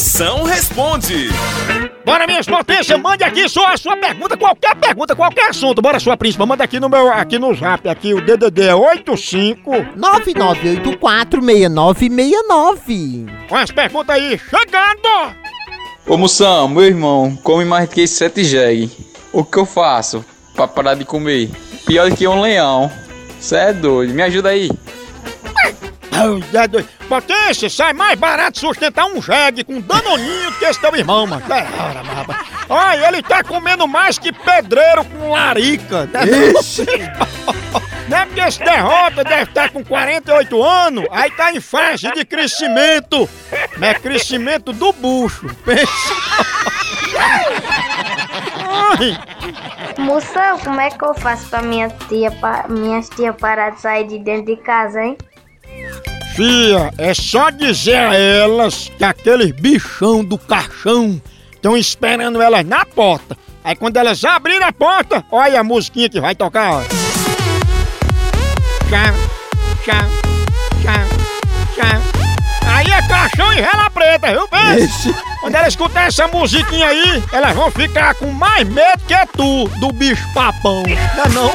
Moção responde. Bora, minhas potências, mande aqui só a sua pergunta, qualquer pergunta, qualquer assunto. Bora, sua príncipa, manda aqui no meu, aqui no zap, aqui o DDD é 85. 99846969. Com as perguntas aí, chegando! Ô Moção, meu irmão, come mais do que sete jegue. O que eu faço pra parar de comer? Pior do que um leão. Cê é doido, me ajuda aí. Ai, é. Potência, sai mais barato sustentar um jegue com danoninho que esse teu irmão, mano. É. Olha, ele tá comendo mais que pedreiro com larica. Ixi. Não é porque esse derrota deve estar com 48 anos, aí tá em fase de crescimento. É crescimento do bucho. Moção, como é que eu faço pra minha tia, pa, minhas tia parar de sair de dentro de casa, hein? Fia, é só dizer a elas que aqueles bichão do caixão estão esperando elas na porta. Aí quando elas abrirem a porta, olha a musiquinha que vai tocar, ó. Tchau, tchau, tchau, tchau. Aí é caixão e vela preta, viu, bem? Quando elas escutar essa musiquinha aí, elas vão ficar com mais medo que tu, do bicho papão. Não é não?